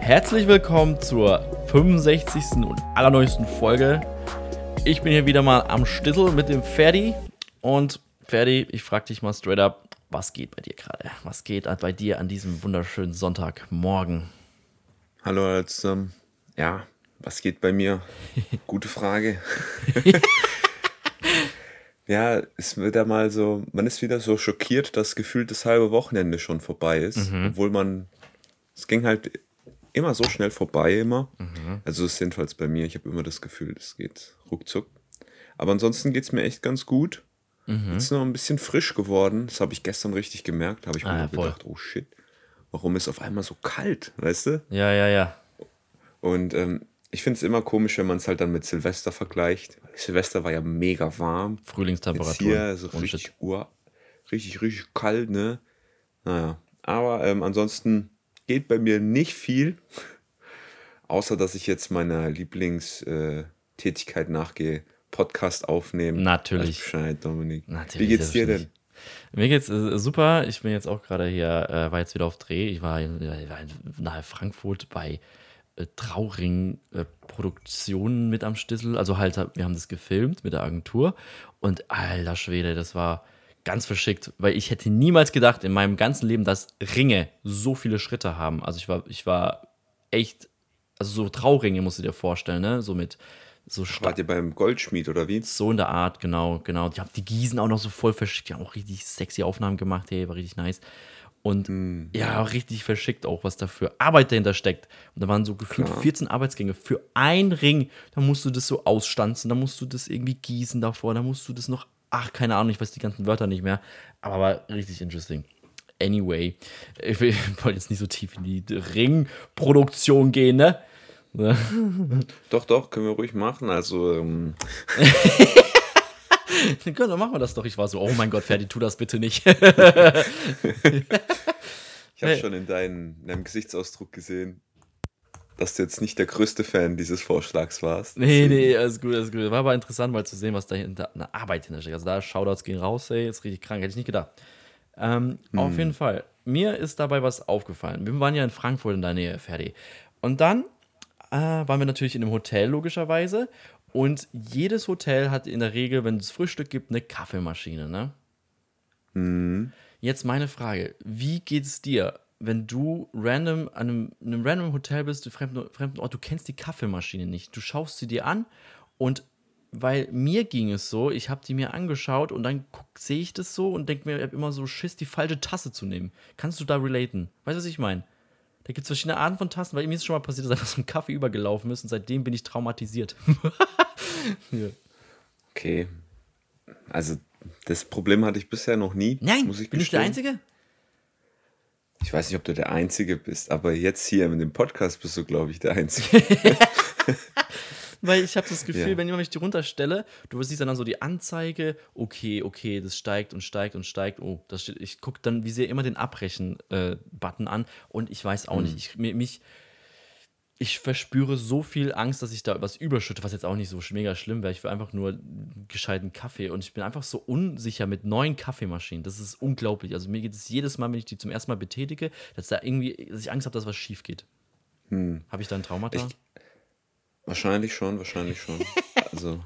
Herzlich willkommen zur 65. und allerneuesten Folge. Ich bin hier wieder mal am Stissel mit dem Ferdi. Und Ferdi, ich frage dich mal straight up, was geht bei dir gerade? Was geht bei dir an diesem wunderschönen Sonntagmorgen? Hallo zusammen. Ja, was geht bei mir? Gute Frage. ja, es wird ja mal so, man ist wieder so schockiert, dass gefühlt das halbe Wochenende schon vorbei ist, Mhm. obwohl man, es ging halt immer so schnell vorbei immer. Also es ist jedenfalls bei mir, ich habe immer das Gefühl, es geht ruckzuck. Aber ansonsten geht es mir echt ganz gut. Mhm. Jetzt noch ein bisschen frisch geworden. Das habe ich gestern richtig gemerkt. Da habe ich mir Ah, ja, nur voll. gedacht, oh shit, warum ist auf einmal so kalt, weißt du? Ja, ja, ja. Und ähm, ich finde es immer komisch, wenn man es halt dann mit Silvester vergleicht. Silvester war ja mega warm. Jetzt Frühlingstemperatur. hier so richtig, ur, richtig, richtig kalt, ne? Naja. Aber ähm, ansonsten geht bei mir nicht viel. Außer, dass ich jetzt meiner Lieblingstätigkeit Tätigkeit nachgehe. Podcast aufnehmen. Natürlich. Bescheid, Dominik. Natürlich, Wie geht's dir denn? Mir geht's äh, super. Ich bin jetzt auch gerade hier, äh, war jetzt wieder auf Dreh. Ich war, in, äh, war in, nahe Frankfurt bei äh, Trauring Produktionen mit am Stissel. Also halt, wir haben das gefilmt mit der Agentur. Und alter Schwede, das war ganz verschickt, weil ich hätte niemals gedacht in meinem ganzen Leben, dass Ringe so viele Schritte haben. Also ich war, ich war echt, also so Trauringe musst du dir vorstellen, ne? So mit so Wart ihr beim Goldschmied oder wie? so in der Art, genau, genau. Die haben die Gießen auch noch so voll verschickt. Die haben auch richtig sexy Aufnahmen gemacht, hey, war richtig nice. Und ja, richtig verschickt auch, was da für Arbeit dahinter steckt. Und da waren so gefühlt Klar. 14 Arbeitsgänge für ein Ring. Da musst du das so ausstanzen, da musst du das irgendwie gießen davor, da musst du das noch, ach, keine Ahnung, ich weiß die ganzen Wörter nicht mehr. Aber war richtig interesting. Anyway, ich wollte jetzt nicht so tief in die Ringproduktion gehen, ne? Doch, doch, können wir ruhig machen. Also, ähm, Dann machen wir das doch. Ich war so, oh mein Gott, Ferdi, tu das bitte nicht. ich habe schon in, dein, in deinem Gesichtsausdruck gesehen, dass du jetzt nicht der größte Fan dieses Vorschlags warst. Nee, nee, alles gut, alles gut. War aber interessant, mal zu sehen, was dahinter eine Arbeit hintersteckt. Also da Shoutouts gehen raus, ey, ist richtig krank, hätte ich nicht gedacht. Ähm, Auf jeden Fall. Mir ist dabei was aufgefallen. Wir waren ja in Frankfurt in der Nähe, Ferdi. Und dann äh, waren wir natürlich in einem Hotel, logischerweise. Und jedes Hotel hat in der Regel, wenn es Frühstück gibt, eine Kaffeemaschine, ne? Jetzt meine Frage: Wie geht es dir, wenn du random an einem, in einem random Hotel bist, du fremden, fremden Ort, du kennst die Kaffeemaschine nicht, du schaust sie dir an und weil mir ging es so, ich habe die mir angeschaut und dann sehe ich das so und denke mir, ich habe immer so Schiss, die falsche Tasse zu nehmen. Kannst du da relaten? Weißt du, was ich meine? Da gibt es verschiedene Arten von Tassen, weil mir ist schon mal passiert, dass einfach so ein Kaffee übergelaufen ist und seitdem bin ich traumatisiert. ja. Okay. Also, das Problem hatte ich bisher noch nie. Nein, muss ich bin ich der gestehen. Einzige? Ich weiß nicht, ob du der Einzige bist, aber jetzt hier in dem Podcast bist du, glaube ich, der Einzige. Weil ich habe das Gefühl, Ja. wenn ich die runterstelle, du siehst dann so die Anzeige, okay, okay, das steigt und steigt und steigt. Oh, das steht, ich gucke dann wie sehr immer den Abbrechen-Button an und ich weiß auch nicht, ich, mich, ich verspüre so viel Angst, dass ich da was überschütte, was jetzt auch nicht so mega schlimm wäre. Ich will einfach nur gescheiten Kaffee und ich bin einfach so unsicher mit neuen Kaffeemaschinen. Das ist unglaublich. Also mir geht es jedes Mal, wenn ich die zum ersten Mal betätige, dass da irgendwie, dass ich Angst habe, dass was schief geht. Habe ich da ein Traumata? Ich- Wahrscheinlich schon, wahrscheinlich schon. Also,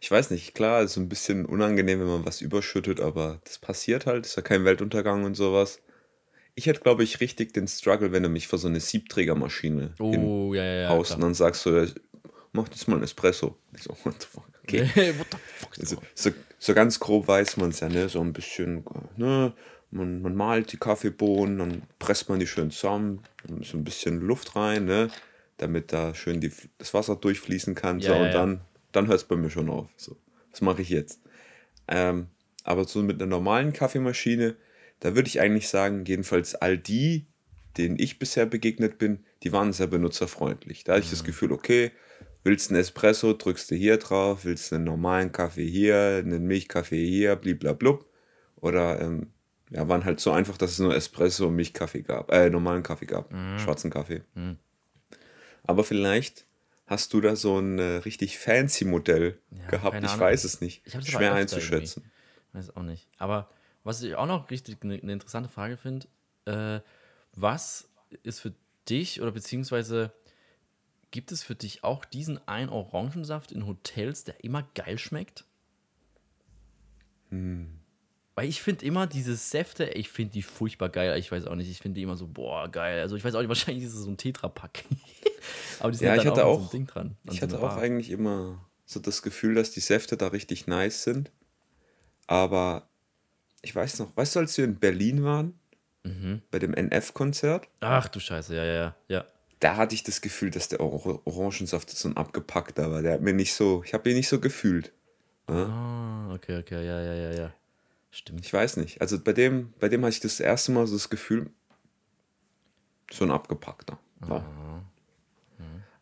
ich weiß nicht, klar, ist so ein bisschen unangenehm, wenn man was überschüttet, aber das passiert halt, ist ja kein Weltuntergang und sowas. Ich hätte, glaube ich, richtig den Struggle, wenn du mich vor so eine Siebträgermaschine oh, ja, ja, haust und dann sagst du, ja, mach jetzt mal ein Espresso. Ich so, what the fuck, okay. What the fuck Also, so, so ganz grob weiß man es ja, ne? So ein bisschen, ne? Man, man malt die Kaffeebohnen, dann presst man die schön zusammen, so ein bisschen Luft rein, ne? Damit da schön die, das Wasser durchfließen kann. so, und dann, dann hört es bei mir schon auf. So, das mache ich jetzt. Ähm, aber so mit einer normalen Kaffeemaschine, da würde ich eigentlich sagen, jedenfalls all die, denen ich bisher begegnet bin, die waren sehr benutzerfreundlich. Da hatte ich das Gefühl, okay, willst einen Espresso, drückst du hier drauf, willst einen normalen Kaffee hier, einen Milchkaffee hier, bliblablub. Oder ähm, ja, waren halt so einfach, dass es nur Espresso und Milchkaffee gab, äh, normalen Kaffee gab, schwarzen Kaffee. Aber vielleicht hast du da so ein äh, richtig fancy Modell Ja, gehabt, ich weiß es nicht. Schwer einzuschätzen. Weiß auch nicht. Aber was ich auch noch richtig eine ne interessante Frage finde, äh, was ist für dich oder beziehungsweise gibt es für dich auch diesen einen Orangensaft in Hotels, der immer geil schmeckt? Weil ich finde immer diese Säfte, ich finde die furchtbar geil. Ich weiß auch nicht, ich finde die immer so, boah, geil. Also ich weiß auch nicht, wahrscheinlich ist es so ein Tetrapack. Aber die sind Ja, ich hatte auch, so einem Ding dran. an ich hatte auch eigentlich immer so das Gefühl, dass die Säfte da richtig nice sind. Aber ich weiß noch, weißt du, als wir in Berlin waren, Mhm. bei dem NF-Konzert, Ach du Scheiße, ja, ja, ja, ja. da hatte ich das Gefühl, dass der Or Orangensaft so ein abgepackter war. Der hat mir nicht so, ich habe ihn nicht so gefühlt. Ah, okay, okay, ja, ja, ja, ja. Stimmt. Ich weiß nicht. Also bei dem, bei dem hatte ich das erste Mal so das Gefühl, so ein abgepackter. war.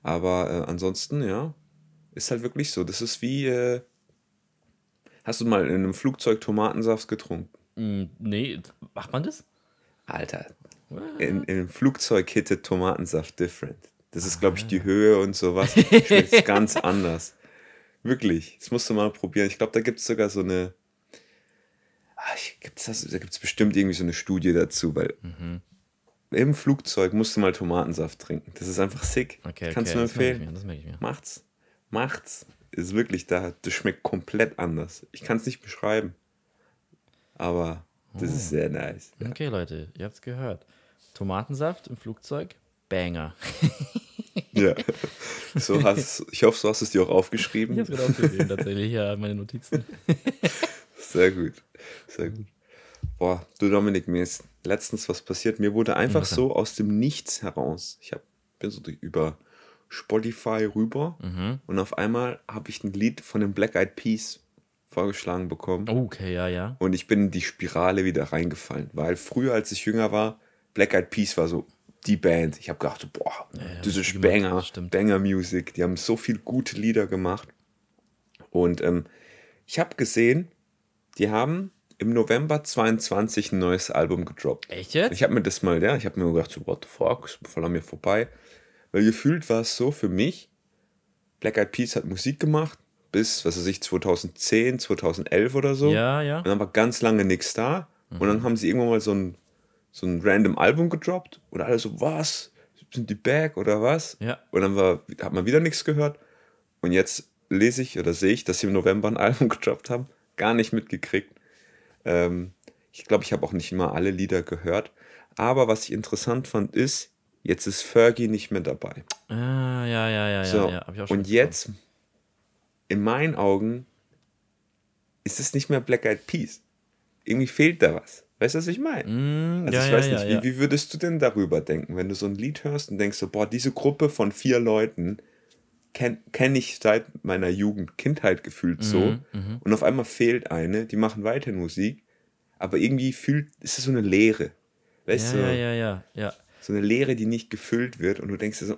Aber äh, ansonsten, ja, ist halt wirklich so. Das ist wie, äh, hast du mal in einem Flugzeug Tomatensaft getrunken? Mm, nee, macht man das? Alter, in, in einem Flugzeug hittet Tomatensaft different. Das ist, glaube ich, die Höhe und sowas. Schmeckt ganz anders. Wirklich. Das musst du mal probieren. Ich glaube, da gibt es sogar so eine. Ah, gibt's das, da gibt es bestimmt irgendwie so eine Studie dazu, weil im Flugzeug musst du mal Tomatensaft trinken. Das ist einfach sick. Okay, Kannst okay, du das merke ich empfehlen. mir, das merke ich mir. Macht's. Macht's. Ist wirklich da. Das schmeckt komplett anders. Ich kann es nicht beschreiben. Aber das ist sehr nice. Ja. Okay, Leute, ihr habt es gehört. Tomatensaft im Flugzeug, Banger. Ja. So hast, ich hoffe, so hast du es dir auch aufgeschrieben. Ich habe es gerade aufgeschrieben, tatsächlich, ja, meine Notizen. Sehr gut. Sehr gut. Boah, du Dominik, mir ist letztens was passiert. Mir wurde einfach so aus dem Nichts heraus. Ich hab, bin so durch, über Spotify rüber Mhm. und auf einmal habe ich ein Lied von den Black Eyed Peas vorgeschlagen bekommen. Okay, ja, ja. Und ich bin in die Spirale wieder reingefallen, weil früher, als ich jünger war, Black Eyed Peas war so die Band. Ich habe gedacht, so, boah, ja, das ist stimmt, Banger, das stimmt. Banger Music. Die haben so viel gute Lieder gemacht. Und ähm, ich habe gesehen, die haben im November 22 ein neues Album gedroppt. Echt jetzt? Ich habe mir das mal, ja, ich habe mir gedacht, so, what the fuck, ist voll an mir vorbei. Weil gefühlt war es so für mich, Black Eyed Peas hat Musik gemacht bis, was weiß ich, 2010, 2011 oder so. ja, ja. Und dann war ganz lange nichts da. Und dann haben sie irgendwann mal so ein, so ein random Album gedroppt. Und alle so, was? Sind die back oder was? Ja. Und dann war, hat man wieder nichts gehört. Und jetzt lese ich oder sehe ich, dass sie im November ein Album gedroppt haben. Gar nicht mitgekriegt. Ähm, ich glaube, ich habe auch nicht immer alle Lieder gehört. Aber was ich interessant fand, ist, jetzt ist Fergie nicht mehr dabei. Ah, ja, ja, ja, So, ja, ja. Und jetzt, in meinen Augen, ist es nicht mehr Black Eyed Peas. Irgendwie fehlt da was. Weißt du, was ich meine? Mm, Also ja, ich weiß ja, nicht, ja. Wie, wie würdest du denn darüber denken, wenn du so ein Lied hörst und denkst so, boah, diese Gruppe von vier Leuten kenne kenn ich seit meiner Jugend, Kindheit gefühlt so Mhm, und auf einmal fehlt eine, die machen weiter Musik, aber irgendwie fühlt, ist es so eine Leere. Weißt du, ja, ja, ja, ja. So eine Leere, die nicht gefüllt wird und du denkst dir so,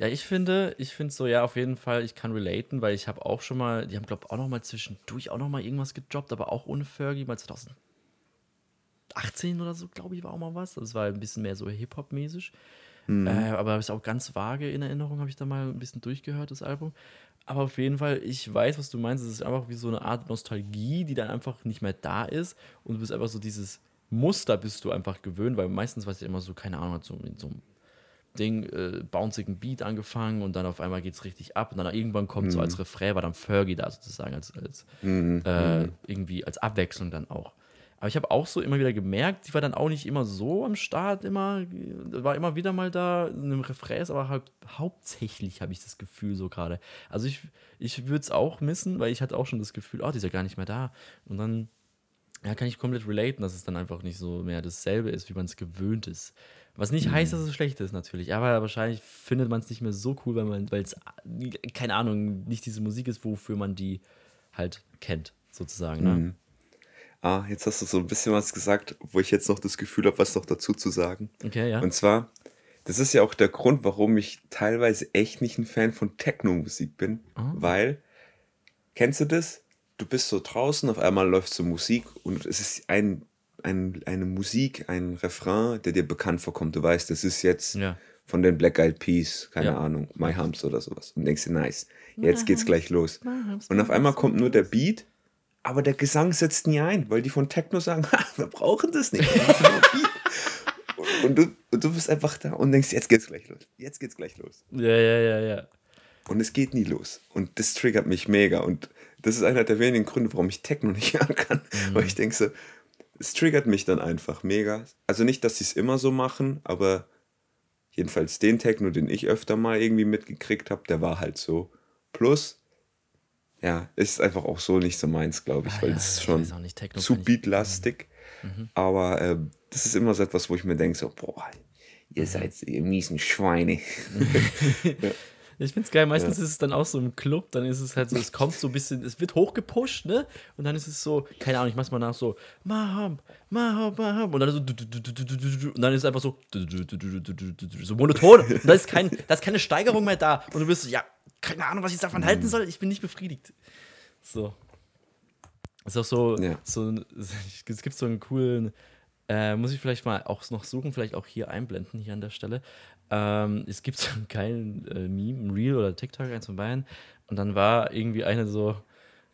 Ja, ich finde, ich finde so, ja, auf jeden Fall, ich kann relaten, weil ich habe auch schon mal, die haben, glaube ich, auch noch mal zwischendurch auch noch mal irgendwas gedroppt, aber auch ohne Fergie, mal 2018 oder so, glaube ich, war auch mal was. Das war ein bisschen mehr so Hip-Hop-mäßig. Äh, aber ist auch ganz vage in Erinnerung, habe ich da mal ein bisschen durchgehört, das Album. Aber auf jeden Fall, ich weiß, was du meinst. Es ist einfach wie so eine Art Nostalgie, die dann einfach nicht mehr da ist. Und du bist einfach so dieses Muster bist du einfach gewöhnt, weil meistens war es ja immer so, keine Ahnung, hat so in so einem Ding, äh, bouncigen Beat angefangen und dann auf einmal geht es richtig ab und dann irgendwann kommt so als Refrain, war dann Fergie da sozusagen, als, als äh, irgendwie als Abwechslung dann auch. Aber ich habe auch so immer wieder gemerkt, die war dann auch nicht immer so am Start, immer, war immer wieder mal da in einem Refrain, ist aber halt hauptsächlich habe ich das Gefühl so gerade. Also ich, ich würde es auch missen, weil ich hatte auch schon das Gefühl, oh, die ist ja gar nicht mehr da. Und dann ja, kann ich komplett relaten, dass es dann einfach nicht so mehr dasselbe ist, wie man es gewöhnt ist. Was nicht heißt, dass es schlecht ist, natürlich. Aber wahrscheinlich findet man es nicht mehr so cool, weil man, weil es, keine Ahnung, nicht diese Musik ist, wofür man die halt kennt, sozusagen. Ne? ah, jetzt hast du so ein bisschen was gesagt, wo ich jetzt noch das Gefühl habe, was noch dazu zu sagen. Okay, ja. Und zwar, das ist ja auch der Grund, warum ich teilweise echt nicht ein Fan von Techno-Musik bin, weil, kennst du das? Du bist so draußen, auf einmal läuft so Musik und es ist ein, ein, eine Musik, ein Refrain, der dir bekannt vorkommt. Du weißt, das ist jetzt Ja. von den Black Eyed Peas, keine Ja. Ahnung, My Humps oder sowas. Und denkst dir, nice, jetzt geht's gleich los. Und auf einmal kommt nur der Beat, aber der Gesang setzt nie ein, weil die von Techno sagen, wir brauchen das nicht. und, du, und du bist einfach da und denkst, jetzt geht's gleich los. Jetzt geht's gleich los. Ja, ja, ja, ja. Und es geht nie los. Und das triggert mich mega. Und das ist einer der wenigen Gründe, warum ich Techno nicht hören kann. Mhm. Weil ich denke so, es triggert mich dann einfach mega. Also nicht, dass sie es immer so machen, aber jedenfalls den Techno, den ich öfter mal irgendwie mitgekriegt habe, der war halt so. Plus, ja, ist einfach auch so nicht so meins, glaube ich, ah, weil es ja, ist schon nicht, zu beatlastig. Mhm. Aber äh, das ist immer so etwas, wo ich mir denke, so, boah, ihr mhm. seid ihr miesen Schweine. ja. Ich finde es geil, meistens ja. ist es dann auch so im Club, dann ist es halt so, es kommt so ein bisschen, es wird hochgepusht, ne? Und dann ist es so, keine Ahnung, ich mach's mal nach so, Mahab, Mahab, Mahab. Und dann so, und dann ist es einfach so, so monoton. Und da ist, kein, da ist keine Steigerung mehr da. Und du bist so, ja, keine Ahnung, was ich davon halten soll, ich bin nicht befriedigt. So. Ist auch so, ja. so es gibt so einen coolen, äh, muss ich vielleicht mal auch noch suchen, vielleicht auch hier einblenden, hier an der Stelle. Ähm, es gibt so einen geilen äh, Meme, ein Reel oder TikTok, eins von beiden. Und dann war irgendwie eine so,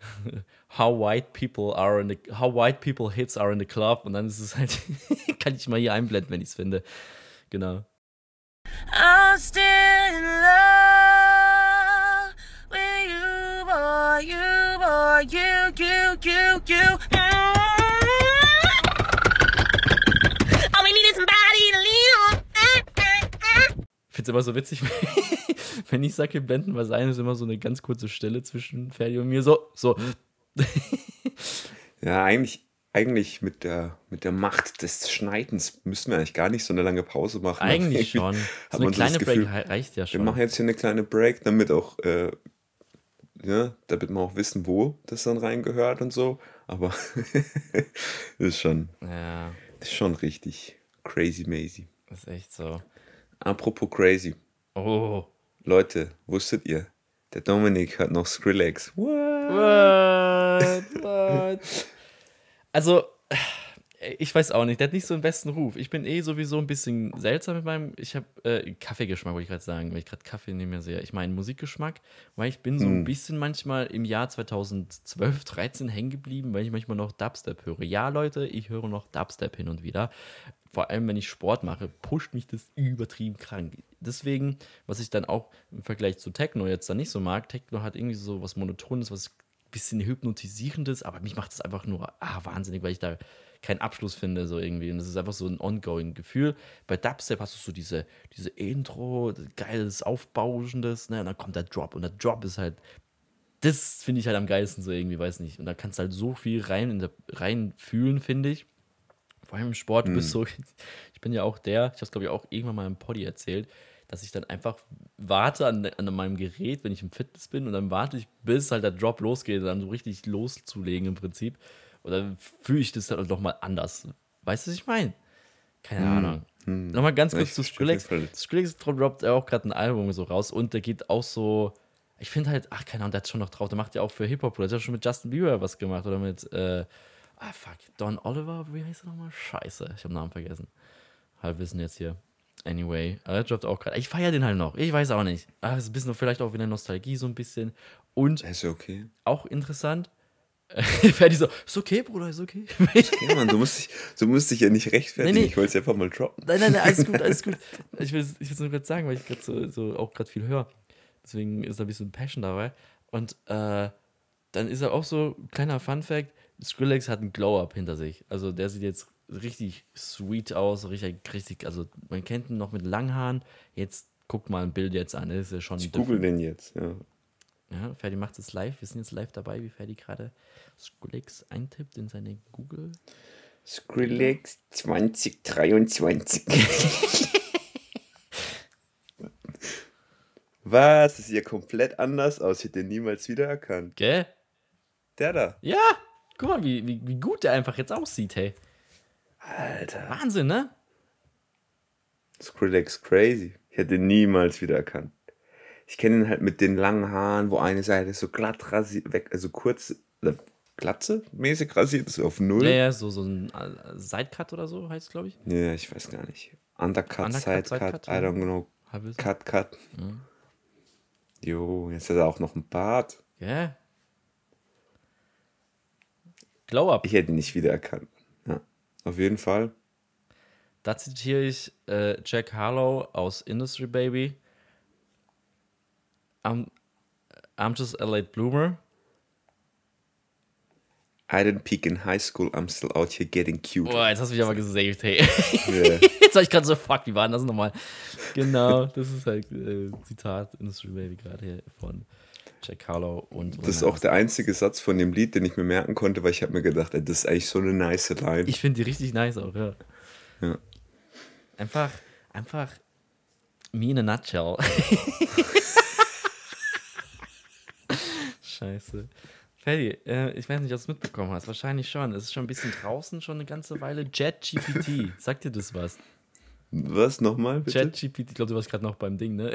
how white people are in the, how white people hits are in the club. Und dann ist es halt, kann ich mal hier einblenden, wenn ich es finde. Genau. I'm still in love with you, boy, you, boy, you, you, you, you. Finde es immer so witzig, wenn ich sage, blenden was ein, ist immer so eine ganz kurze Stelle zwischen Ferdi und mir. So, so. ja, eigentlich, eigentlich mit der, mit der Macht des Schneidens müssen wir eigentlich gar nicht so eine lange Pause machen. Eigentlich schon. So eine kleine Gefühl, Break reicht ja schon. Wir machen jetzt hier eine kleine Break, damit auch, äh, ja, damit wir auch wissen, wo das dann reingehört und so. Aber ist schon, ja. ist schon richtig crazy mazy. ist echt so. Apropos crazy. Oh. Leute, wusstet ihr? Der Dominik hört noch Skrillex. What? What? What? also, ich weiß auch nicht, der hat nicht so einen besten Ruf. Ich bin eh sowieso ein bisschen seltsam mit meinem, ich habe äh, Kaffeegeschmack, wollte ich gerade sagen, weil ich gerade Kaffee nehme sehr. Ich meine Musikgeschmack, weil ich bin so ein hm. bisschen manchmal im Jahr 2012, 13 hängen geblieben, weil ich manchmal noch Dubstep höre. Ja, Leute, ich höre noch Dubstep hin und wieder vor allem wenn ich Sport mache, pusht mich das übertrieben krank. Deswegen, was ich dann auch im Vergleich zu Techno jetzt dann nicht so mag, Techno hat irgendwie so was Monotones, was ein bisschen Hypnotisierendes, aber mich macht es einfach nur ah, wahnsinnig, weil ich da keinen Abschluss finde, so irgendwie. Und das ist einfach so ein ongoing Gefühl. Bei Dubstep hast du so diese, diese Intro, geiles, aufbauschendes, ne? Und dann kommt der Drop. Und der Drop ist halt, das finde ich halt am geilsten so irgendwie, weiß nicht. Und da kannst du halt so viel rein, rein fühlen, finde ich. Vor allem im Sport, du bist hm. so, ich bin ja auch der, ich habe es glaube ich auch irgendwann mal im Poddy erzählt, dass ich dann einfach warte an, an meinem Gerät, wenn ich im Fitness bin und dann warte ich, bis halt der Drop losgeht, dann so richtig loszulegen im Prinzip. Und dann fühle ich das dann doch mal anders. Weißt du, was ich meine? Keine hm. Ahnung. Hm. Nochmal ganz kurz ich zu Skrillex. Skrillex droppt ja auch gerade ein Album so raus und der geht auch so, ich finde halt, ach keine Ahnung, der hat schon noch drauf, der macht ja auch für Hip-Hop, der hat ja schon mit Justin Bieber was gemacht oder mit, äh, Ah, fuck. Don Oliver, wie heißt er nochmal? Scheiße, ich habe den Namen vergessen. Halbwissen jetzt hier. Anyway, er droppt auch gerade. Ich feiere den halt noch. Ich weiß auch nicht. Ah, ist ein bisschen vielleicht auch wieder Nostalgie, so ein bisschen. Und. Ist okay. Auch interessant. Ferdi so, ist okay, Bruder, ist okay. Okay, Mann, du musst dich, du musst dich ja nicht rechtfertigen. Nee, nee. Ich wollte es einfach mal droppen. Nein, nein, nein, alles gut, alles gut. Ich will es nur gerade sagen, weil ich gerade so, so auch gerade viel höre. Deswegen ist da ein bisschen Passion dabei. Und äh, dann ist er auch so, kleiner Fun-Fact: Skrillex hat einen Glow-Up hinter sich. Also der sieht jetzt richtig sweet aus, richtig, richtig, also man kennt ihn noch mit langen Haaren. Jetzt guckt mal ein Bild jetzt an, das ist ja schon. Ich google den jetzt, ja. Ja, Ferdi macht es live. Wir sind jetzt live dabei, wie Ferdi gerade Skrillex eintippt in seine Google. Skrillex 2023. Was? Das sieht ja komplett anders aus. Ich hätte den niemals wiedererkannt. Gell? Der da. Ja! Guck mal, wie, wie, wie gut der einfach jetzt aussieht, hey. Alter. Wahnsinn, ne? Skrillex crazy. Ich hätte ihn niemals wieder erkannt. Ich kenne ihn halt mit den langen Haaren, wo eine Seite so glatt rasiert, weg, also kurz, äh, Glatze mäßig rasiert, so auf Null. Ja, ja, so, so ein äh, Sidecut oder so heißt es, glaube ich. Ja, ich weiß gar nicht. Undercut, Undercut Sidecut, Sidecut, I don't know. Cut, Cut. Mhm. Jo, jetzt hat er auch noch einen Bart. Ja. Glow Up. Ich hätte ihn nicht wiedererkannt. Ja, auf jeden Fall. Da zitiere ich äh, Jack Harlow aus Industry Baby. I'm, I'm just a late bloomer. I didn't peak in high school, I'm still out here getting cute. Boah, jetzt hast du mich aber gesaved, hey. Yeah. Jetzt war ich gerade so, fuck, wie war denn das nochmal? Genau, das ist halt äh, Zitat Industry Baby gerade hier von Jack Harlow und. Das ist auch der einzige Satz von dem Lied, den ich mir merken konnte, weil ich habe mir gedacht, ey, das ist eigentlich so eine nice Line. Ich finde die richtig nice auch, ja. Ja. Einfach, einfach me in a nutshell. Scheiße. Ferdi, äh, ich weiß nicht, ob du es mitbekommen hast. Wahrscheinlich schon. Es ist schon ein bisschen draußen, schon eine ganze Weile. JetGPT. Sagt dir das was? Was nochmal? JetGPT, ich glaube, du warst gerade noch beim Ding, ne?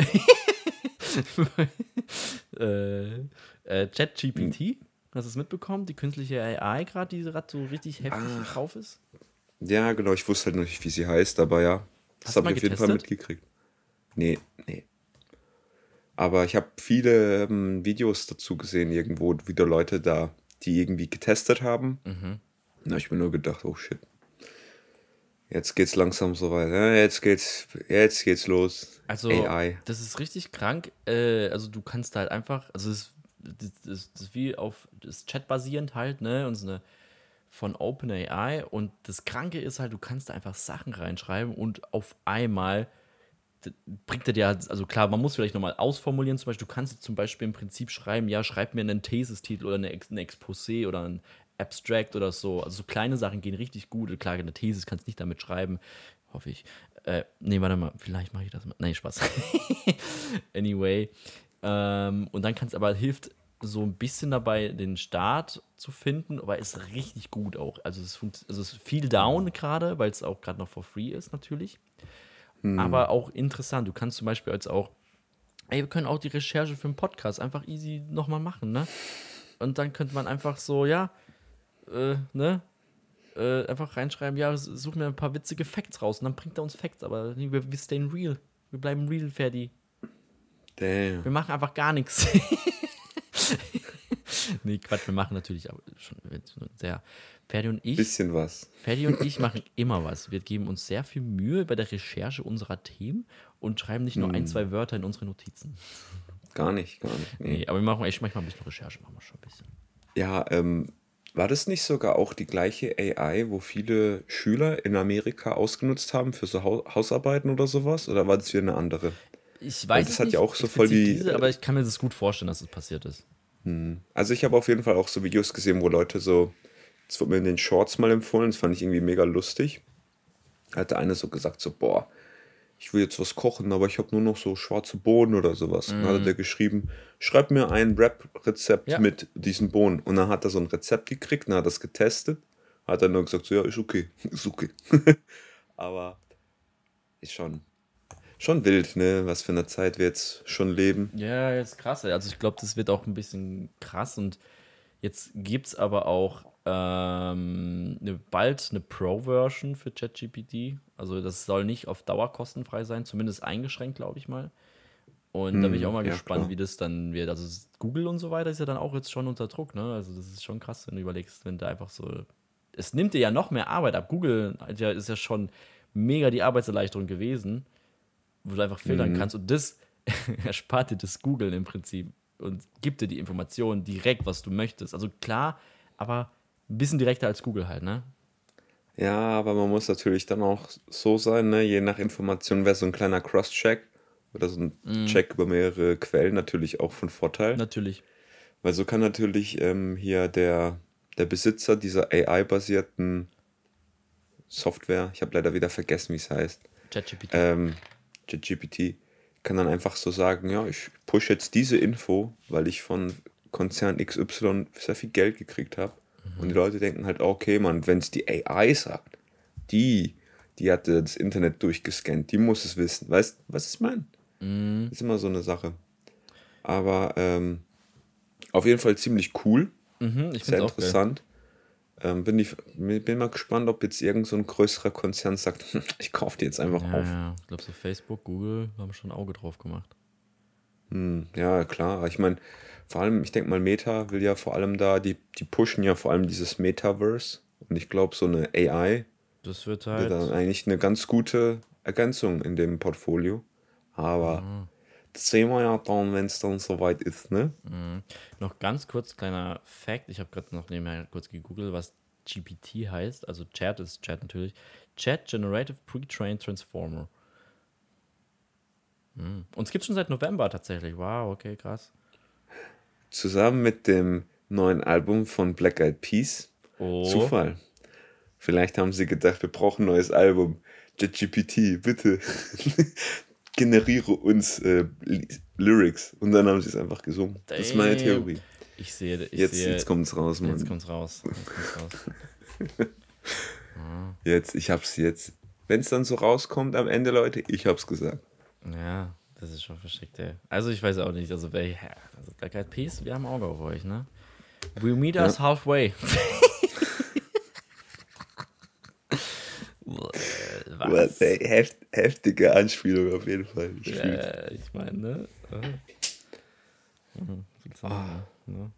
Äh, äh, JetGPT, hast du es mitbekommen? Die künstliche AI gerade, die gerade so richtig heftig Ach. drauf ist? Ja, genau, ich wusste halt noch nicht, wie sie heißt, aber ja. Das habe ich auf jeden Fall mitgekriegt. Nee, nee. Aber ich habe viele ähm, Videos dazu gesehen, irgendwo wieder Leute da, die irgendwie getestet haben. Mhm. Na, ich mir nur gedacht, oh shit. Jetzt geht's langsam so weit. Ja, jetzt geht's, jetzt geht's los. Also, AI. das ist richtig krank. Äh, also, du kannst halt einfach, also, das, das, das, das ist wie auf, das ist chatbasierend halt, ne? Und so eine von OpenAI. Und das Kranke ist halt, du kannst da einfach Sachen reinschreiben und auf einmal bringt er dir halt, also klar, man muss vielleicht nochmal ausformulieren, zum Beispiel, du kannst zum Beispiel im Prinzip schreiben, ja, schreib mir einen Thesistitel oder eine, ein Exposé oder ein Abstract oder so. Also so kleine Sachen gehen richtig gut. Klar, eine Thesis kannst nicht damit schreiben, hoffe ich. Äh, nee, warte mal, vielleicht mache ich das mal. Nee, Spaß. anyway. Ähm, und dann kannst aber hilft so ein bisschen dabei, den Start zu finden, aber ist richtig gut auch. Also es, also es ist viel down gerade, weil es auch gerade noch for free ist natürlich. Aber auch interessant. Du kannst zum Beispiel als auch, ey, wir können auch die Recherche für einen Podcast einfach easy nochmal machen, ne? Und dann könnte man einfach so, ja, äh, ne? Äh, einfach reinschreiben, ja, such mir ein paar witzige Facts raus. Und dann bringt er uns Facts, aber wir, wir stayen real. Wir bleiben real, Ferdi. Damn. Wir machen einfach gar nichts. nee, Quatsch, wir machen natürlich aber schon sehr. Ferdi und ich, Bisschen was. Ferdi und ich machen immer was. Wir geben uns sehr viel Mühe bei der Recherche unserer Themen und schreiben nicht nur ein, zwei Wörter in unsere Notizen. Gar nicht, gar nicht. Nee. Nee, aber wir machen echt manchmal ein bisschen Recherche, machen wir schon ein bisschen. Ja, ähm, war das nicht sogar auch die gleiche AI, wo viele Schüler in Amerika ausgenutzt haben für so Hau Hausarbeiten oder sowas? Oder war das wieder eine andere? Ich weiß das hat nicht, ja auch so voll die- Diese, aber ich kann mir das gut vorstellen, dass es passiert ist. Also ich habe auf jeden Fall auch so Videos gesehen, wo Leute so, das wurde mir in den Shorts mal empfohlen, das fand ich irgendwie mega lustig. Hat der eine so gesagt, so, boah, ich will jetzt was kochen, aber ich habe nur noch so schwarze Bohnen oder sowas. Und dann hat er geschrieben, schreib mir ein Rap-Rezept Ja. mit diesen Bohnen. Und dann hat er so ein Rezept gekriegt, dann hat er das getestet, hat dann nur gesagt, so, ja, ist okay, ist okay. aber ist schon, schon wild, ne, was für eine Zeit wir jetzt schon leben. Ja, jetzt krass. Also ich glaube, das wird auch ein bisschen krass und jetzt gibt es aber auch ähm, ne, bald eine Pro-Version für ChatGPT. Also das soll nicht auf Dauer kostenfrei sein, zumindest eingeschränkt, glaube ich mal. Und da bin ich auch mal ja, gespannt, klar. wie das dann wird. Also Google und so weiter ist ja dann auch jetzt schon unter Druck, ne? Also das ist schon krass, wenn du überlegst, wenn da einfach so. Es nimmt dir ja noch mehr Arbeit ab. Google ist ja schon mega die Arbeitserleichterung gewesen, wo du einfach filtern kannst. Und das erspart dir das Googeln im Prinzip und gibt dir die Informationen direkt, was du möchtest. Also klar, aber ein bisschen direkter als Google halt, ne? Ja, aber man muss natürlich dann auch so sein, ne? Je nach Information wäre so ein kleiner Cross-Check oder so ein Mhm. Check über mehrere Quellen natürlich auch von Vorteil. Natürlich. Weil so kann natürlich ähm, hier der, der Besitzer dieser AI-basierten Software, ich habe leider wieder vergessen, wie es heißt, ChatGPT. ähm, ChatGPT, kann dann einfach so sagen, ja, ich push jetzt diese Info, weil ich von Konzern XY sehr viel Geld gekriegt habe. Und die Leute denken halt, okay, man, wenn es die AI sagt, die, die hat das Internet durchgescannt, die muss es wissen. Weißt du, was ich meine? Ist immer so eine Sache. Aber ähm, auf jeden Fall ziemlich cool, mhm, ich sehr interessant. Ähm, bin, ich, bin mal gespannt, ob jetzt irgend so ein größerer Konzern sagt, ich kaufe die jetzt einfach Ja, auf. ja. Ich glaube, so Facebook, Google haben schon ein Auge drauf gemacht. Hm, ja, klar. Ich meine, vor allem, ich denke mal, Meta will ja vor allem da, die, die pushen ja vor allem dieses Metaverse. Und ich glaube, so eine AI Das wird halt. dann eigentlich eine ganz gute Ergänzung in dem Portfolio. Aber Mhm. das sehen wir ja dann, wenn es dann soweit ist, ne? Noch ganz kurz, kleiner Fact. Ich habe gerade noch nebenher kurz gegoogelt, was GPT heißt. Also Chat ist Chat natürlich. Chat Generative Pre-Trained Transformer. Hm. Und es gibt schon seit November tatsächlich. Wow, okay, krass. Zusammen mit dem neuen Album von Black Eyed Peas. Oh. Zufall. Vielleicht haben sie gedacht, wir brauchen ein neues Album. JetGPT, bitte generiere uns äh, Ly- Lyrics. Und dann haben sie es einfach gesungen. Das ist meine Damn. Theorie. Ich sehe, ich Jetzt, sehe, jetzt kommt es raus, Mann. jetzt kommt's raus. Jetzt kommt's raus. Jetzt, ich hab's jetzt. Wenn es dann so rauskommt am Ende, Leute, ich hab's gesagt. Ja, das ist schon verschickt, ey. Also ich weiß auch nicht, also wer, ja, also Black Eyed Peas, wir haben Auge auf euch, ne? We meet us halfway. Was? Ey, heft, heftige Anspielung auf jeden Fall. Ich. Äh, ich meine, ne? Äh. Mhm, willst du sagen, ne?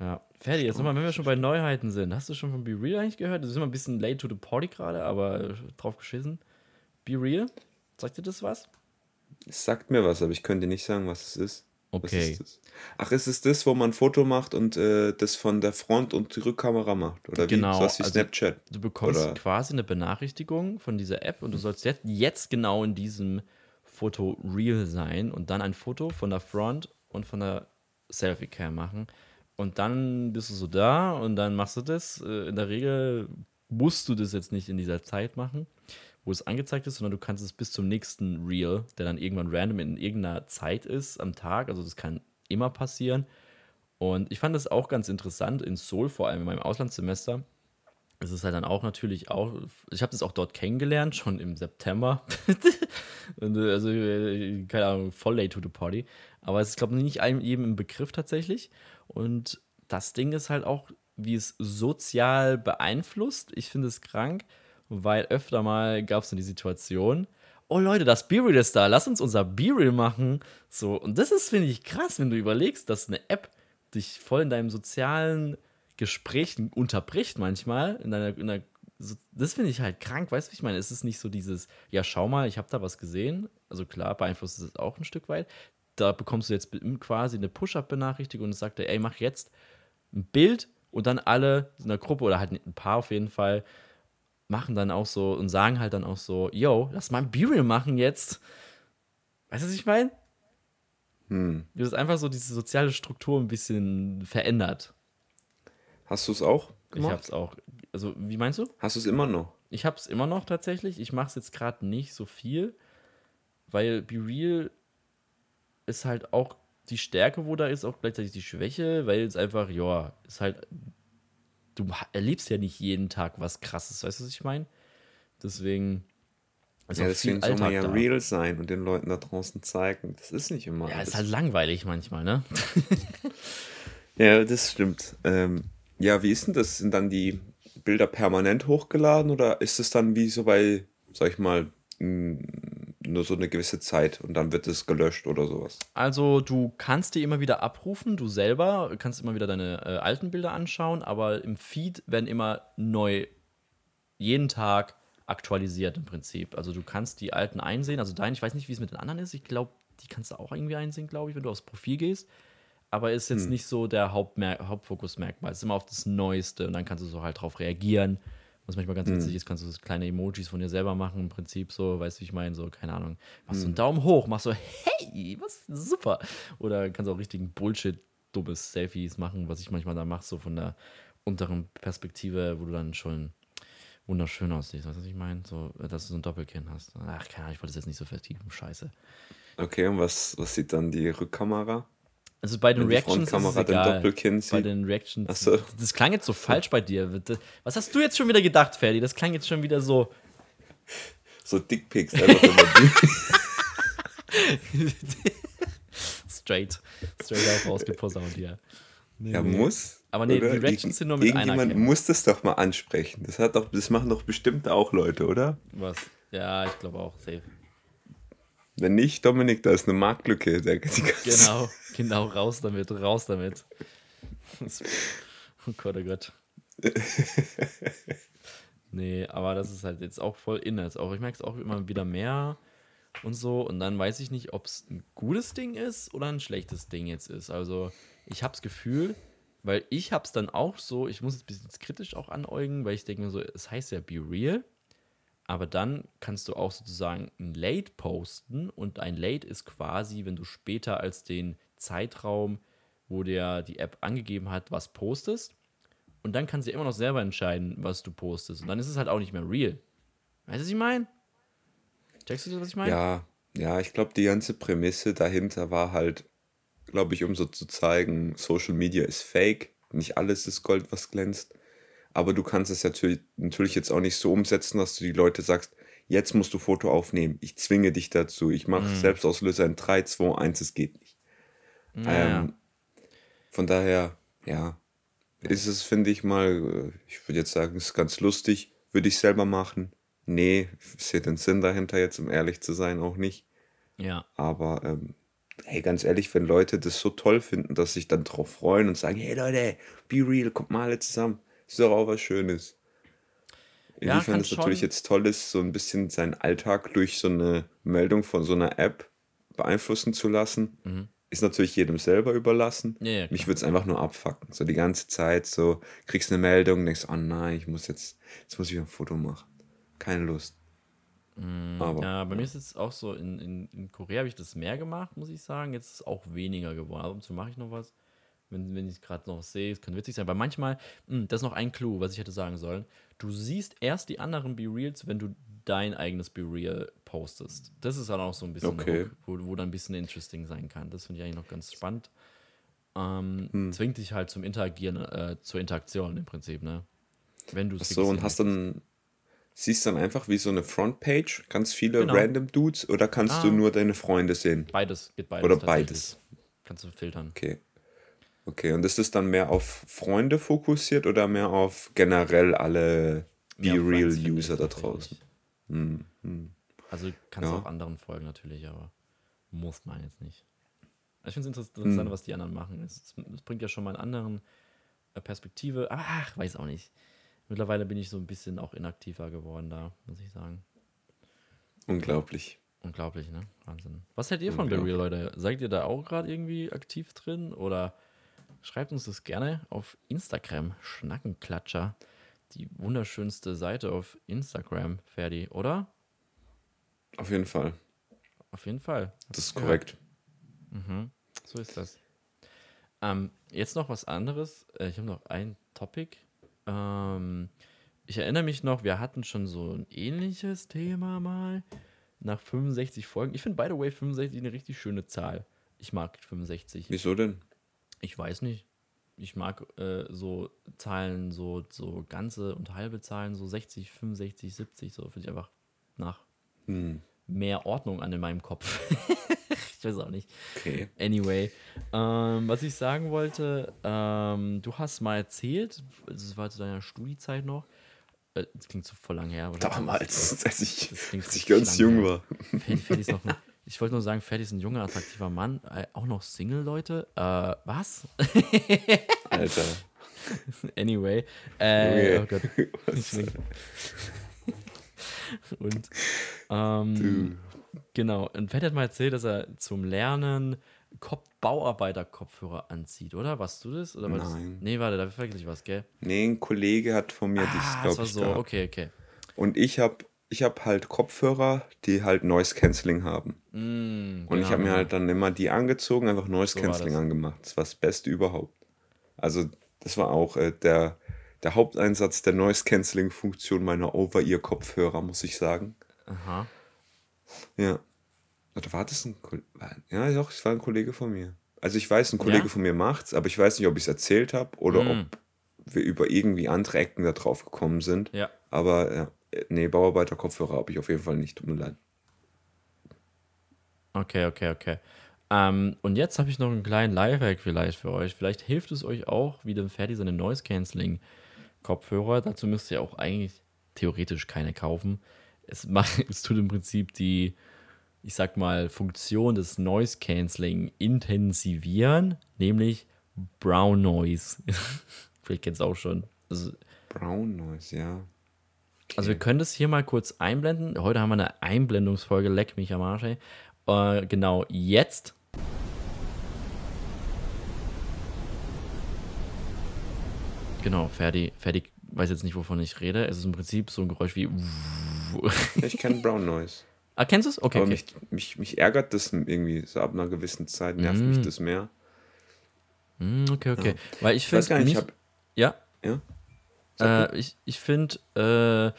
Ja, fertig. Jetzt nochmal, wenn wir schon bei Neuheiten sind. Hast du schon von Be Real eigentlich gehört? Das ist immer ein bisschen late to the party gerade, aber drauf geschissen. Be Real? Sagt dir das was? Es sagt mir was, aber ich könnte nicht sagen, was es ist. Okay. ist das? Ach, ist es das, wo man ein Foto macht und äh, das von der Front und die Rückkamera macht? Oder Genau, wie? So was wie also Snapchat. Du bekommst Oder- quasi eine Benachrichtigung von dieser App und du sollst jetzt, jetzt genau in diesem Foto real sein und dann ein Foto von der Front und von der Selfie-Cam machen. Und dann bist du so da und dann machst du das. Äh, In der Regel musst du das jetzt nicht in dieser Zeit machen, wo es angezeigt ist, sondern du kannst es bis zum nächsten Reel, der dann irgendwann random in irgendeiner Zeit ist am Tag. Also das kann immer passieren. Und ich fand das auch ganz interessant in Seoul, vor allem in meinem Auslandssemester. Es ist halt dann auch natürlich auch, ich habe das auch dort kennengelernt, schon im September. Äh, also, äh, keine Ahnung, voll late to the party. Aber es ist, glaube ich, nicht jedem im Begriff tatsächlich. Und das Ding ist halt auch, wie es sozial beeinflusst. Ich finde es krank, weil öfter mal gab es dann die Situation, oh Leute, das B-Reel ist da, lass uns unser B-Reel machen. So, und das ist, finde ich, krass, wenn du überlegst, dass eine App dich voll in deinem sozialen Gesprächen unterbricht manchmal, in deiner, in so, das finde ich halt krank, weißt du, ich meine? Es ist nicht so dieses, ja, schau mal, ich habe da was gesehen. Also klar, beeinflusst es auch ein Stück weit. Da bekommst du jetzt quasi eine Push-Up-Benachrichtigung und es sagt dir, ey, mach jetzt ein Bild und dann alle in der Gruppe oder halt ein paar auf jeden Fall machen dann auch so und sagen halt dann auch so, yo, lass mal ein B-Reel machen jetzt. Weißt du, was ich meine? Hm. Du hast einfach so diese soziale Struktur ein bisschen verändert. Hast du es auch Ich gemacht? hab's auch. Also, wie meinst du? Hast du es immer noch? Ich hab's immer noch tatsächlich. Ich mach's jetzt gerade nicht so viel, weil Be Real ist halt auch die Stärke, wo da ist, auch gleichzeitig die Schwäche, weil es einfach, ja, ist halt, du erlebst ja nicht jeden Tag was krasses, weißt du, was ich meine? Deswegen ist ja, deswegen soll man ja da. real sein und den Leuten da draußen zeigen. Das ist nicht immer. Ja, alles. ist halt langweilig manchmal, ne? Ja, das stimmt. Ähm, ja, wie ist denn das? Sind dann die Bilder permanent hochgeladen oder ist es dann wie so bei, sag ich mal, nur so eine gewisse Zeit und dann wird es gelöscht oder sowas? Also du kannst die immer wieder abrufen, du selber kannst immer wieder deine äh, alten Bilder anschauen, aber im Feed werden immer neu jeden Tag aktualisiert im Prinzip. Also du kannst die alten einsehen, also dein, ich weiß nicht, wie es mit den anderen ist, ich glaube, die kannst du auch irgendwie einsehen, glaube ich, wenn du aufs Profil gehst. Aber ist jetzt nicht so der Hauptmer Hauptfokusmerkmal. Es ist immer auf das Neueste und dann kannst du so halt drauf reagieren. Was manchmal ganz witzig ist, kannst du so kleine Emojis von dir selber machen, im Prinzip so, weißt du, wie ich meine, so, keine Ahnung, machst du einen Daumen hoch, machst so, hey, was, super. Oder kannst auch richtigen Bullshit, dummes Selfies machen, was ich manchmal da mache, so von der unteren Perspektive, wo du dann schon wunderschön aussiehst, weißt du, was ich meine? So, dass du so ein Doppelkinn hast. Ach, keine Ahnung, ich wollte das jetzt nicht so vertiefen, scheiße. Okay, und was, was sieht dann die Rückkamera? Also bei den Reactions ist es den egal. Doppelkinn Bei den Reactions. So. Das klang jetzt so falsch bei dir. Was hast du jetzt schon wieder gedacht, Ferdi? Das klang jetzt schon wieder so. So Dickpics einfach immer straight. Straight auf rausgeposaunt hier. Nee, Ja, nee. muss. Aber nee, oder? die Reactions sind nur mit einer Irgendjemand muss das doch mal ansprechen. Das, hat doch, das machen doch bestimmt auch Leute, oder? Was? Ja, ich glaube auch, safe. Wenn nicht, Dominik, da ist eine Marktlücke. Der, Genau, genau, raus damit, raus damit. Oh Gott, oh Gott. Nee, aber das ist halt jetzt auch voll in. Jetzt auch, ich merke es auch immer wieder mehr und so. Und dann weiß ich nicht, ob es ein gutes Ding ist oder ein schlechtes Ding jetzt ist. Also ich habe das Gefühl, weil ich habe es dann auch so, ich muss es ein bisschen kritisch auch anäugen, weil ich denke mir so, es heißt ja Be Real. Aber dann kannst du auch sozusagen ein Late posten und ein Late ist quasi, wenn du später als den Zeitraum, wo der die App angegeben hat, was postest. Und dann kannst du immer noch selber entscheiden, was du postest. Und dann ist es halt auch nicht mehr real. Weißt du, was ich meine? Checkst du, was ich meine? Ja, ja, ich glaube, die ganze Prämisse dahinter war halt, glaube ich, um so zu zeigen, Social Media ist fake. Nicht alles ist Gold, was glänzt. Aber du kannst es natürlich, natürlich jetzt auch nicht so umsetzen, dass du die Leute sagst, jetzt musst du Foto aufnehmen. Ich zwinge dich dazu. Ich mache mhm. Selbstauslöser in 3, 2, 1, es geht nicht. Ja. Ähm, von daher, ja, ist es, finde ich mal, äh, ich würde jetzt sagen, es ist ganz lustig. Würde ich selber machen. Nee, ich sehe den Sinn dahinter jetzt, um ehrlich zu sein, auch nicht. Ja. Aber, ähm, hey, ganz ehrlich, wenn Leute das so toll finden, dass sich dann drauf freuen und sagen, hey Leute, be real, kommt mal alle zusammen, ist doch auch was Schönes. Inwiefern ja, es natürlich jetzt toll ist, so ein bisschen seinen Alltag durch so eine Meldung von so einer App beeinflussen zu lassen. Mhm ist natürlich jedem selber überlassen. Ja, ja, Mich würde es einfach nur abfacken. So die ganze Zeit, so kriegst eine Meldung, denkst, oh nein, ich muss jetzt, jetzt muss ich ein Foto machen. Keine Lust. Mm, aber, ja, bei mir ist es auch so, in, in, in Korea habe ich das mehr gemacht, muss ich sagen. Jetzt ist es auch weniger geworden. Ab und zu mache ich noch was, wenn, wenn ich es gerade noch sehe. Es kann witzig sein. Weil manchmal, mh, hm, das ist noch ein Clou, was ich hätte sagen sollen. Du siehst erst die anderen Be-Reals, wenn du dein eigenes Be-Real postest. Das ist dann auch so ein bisschen, okay. Hook, wo, wo dann ein bisschen interesting sein kann. Das finde ich eigentlich noch ganz spannend. Ähm, hm. Zwingt dich halt zum Interagieren, äh, zur Interaktion im Prinzip, ne? Wenn du so und hast dann siehst dann einfach wie so eine Frontpage, ganz viele genau. random Dudes oder kannst ah. du nur deine Freunde sehen? Beides, geht beides. Oder beides. Kannst du filtern. Okay. Okay, und ist es dann mehr auf Freunde fokussiert oder mehr auf generell alle Be Real User da draußen? Hm, hm. Also kannst du ja. auch anderen folgen natürlich, aber muss man jetzt nicht. Ich finde es interessant, hm. was die anderen machen. Es, es, bringt ja schon mal einen anderen äh, Perspektive. Aber ach, weiß auch nicht. Mittlerweile bin ich so ein bisschen auch inaktiver geworden da, muss ich sagen. Unglaublich. Unglaublich, ne? Wahnsinn. Was hält ihr von The Real, Leute? Seid ihr da auch gerade irgendwie aktiv drin? Oder schreibt uns das gerne auf Instagram, Schnackenklatscher die wunderschönste Seite auf Instagram, Ferdi, oder? Auf jeden Fall. Auf jeden Fall. Das ist korrekt. Mhm. So ist das. Ähm, jetzt noch was anderes. Äh, ich habe noch ein Topic. Ähm, ich erinnere mich noch, wir hatten schon so ein ähnliches Thema mal. Nach 65 Folgen. Ich finde, by the way, 65 eine richtig schöne Zahl. Ich mag 65. Wieso denn? Ich weiß nicht ich mag äh, so Zahlen, so, so ganze und halbe Zahlen, so 60, 65, 70, so finde ich einfach nach hm. mehr Ordnung an in meinem Kopf. ich weiß auch nicht. Okay. Anyway, ähm, was ich sagen wollte, ähm, du hast mal erzählt, das war zu deiner Studiezeit noch, äh, das klingt so voll lang her. Damals, als ich, als ich ganz jung war. Ferdi, Ferdi ist noch ich wollte nur sagen, Ferdi ist ein junger, attraktiver Mann. Äh, auch noch Single, Leute. Äh, was? Alter. Anyway. Äh, okay. Oh Gott. Und ähm, genau. Und Ferdi hat mal erzählt, dass er zum Lernen Kop Bauarbeiter-Kopfhörer anzieht, oder? Warst du das? Oder Nein. Das? Nee, warte, da vergesse ich was, gell? Nee, ein Kollege hat von mir ah, das, glaube ich, so. Gehabt. Okay, okay. Und ich habe ich habe halt Kopfhörer, die halt Noise Cancelling haben. Mm, und ich habe mir genau. halt dann immer die angezogen, einfach Noise Cancelling so angemacht. Das war das Beste überhaupt. Also, das war auch äh, der, der Haupteinsatz der Noise Cancelling Funktion meiner Over-Ear-Kopfhörer, muss ich sagen. Aha. Ja. Oder war das ein Kollege? Ja, doch, es war ein Kollege von mir. Also, ich weiß, ein Kollege ja? von mir macht's, aber ich weiß nicht, ob ich es erzählt habe oder mm. ob wir über irgendwie andere Ecken da drauf gekommen sind. Ja. Aber ja, Nee, Bauarbeiter-Kopfhörer habe ich auf jeden Fall nicht. Tut mir leid. Okay, okay, okay. Ähm, und jetzt habe ich noch einen kleinen Lifehack vielleicht für euch. Vielleicht hilft es euch auch, wie dem Ferdi seine Noise-Canceling-Kopfhörer. Dazu müsst ihr auch eigentlich theoretisch keine kaufen. Es, macht, es tut im Prinzip die, ich sag mal, Funktion des Noise-Canceling intensivieren, nämlich Brown Noise. Vielleicht kennst du auch schon. Also, Brown Noise, ja. Also wir können das hier mal kurz einblenden. Heute haben wir eine Einblendungsfolge, leck mich am Arsch, ey. Äh, genau, jetzt. Genau, Ferdi, Ferdi weiß jetzt nicht, wovon ich rede. Es ist im Prinzip so ein Geräusch wie. Ich kenne Brown Noise. Ah, kennst du es? Okay, Aber okay. Mich, mich, mich ärgert das irgendwie, so ab einer gewissen Zeit nervt Mm. mich das mehr. Hm, okay, okay. Weil ich Ich weiß gar finde. nicht, ich hab, Ja, ja? Äh, ich ich finde, äh,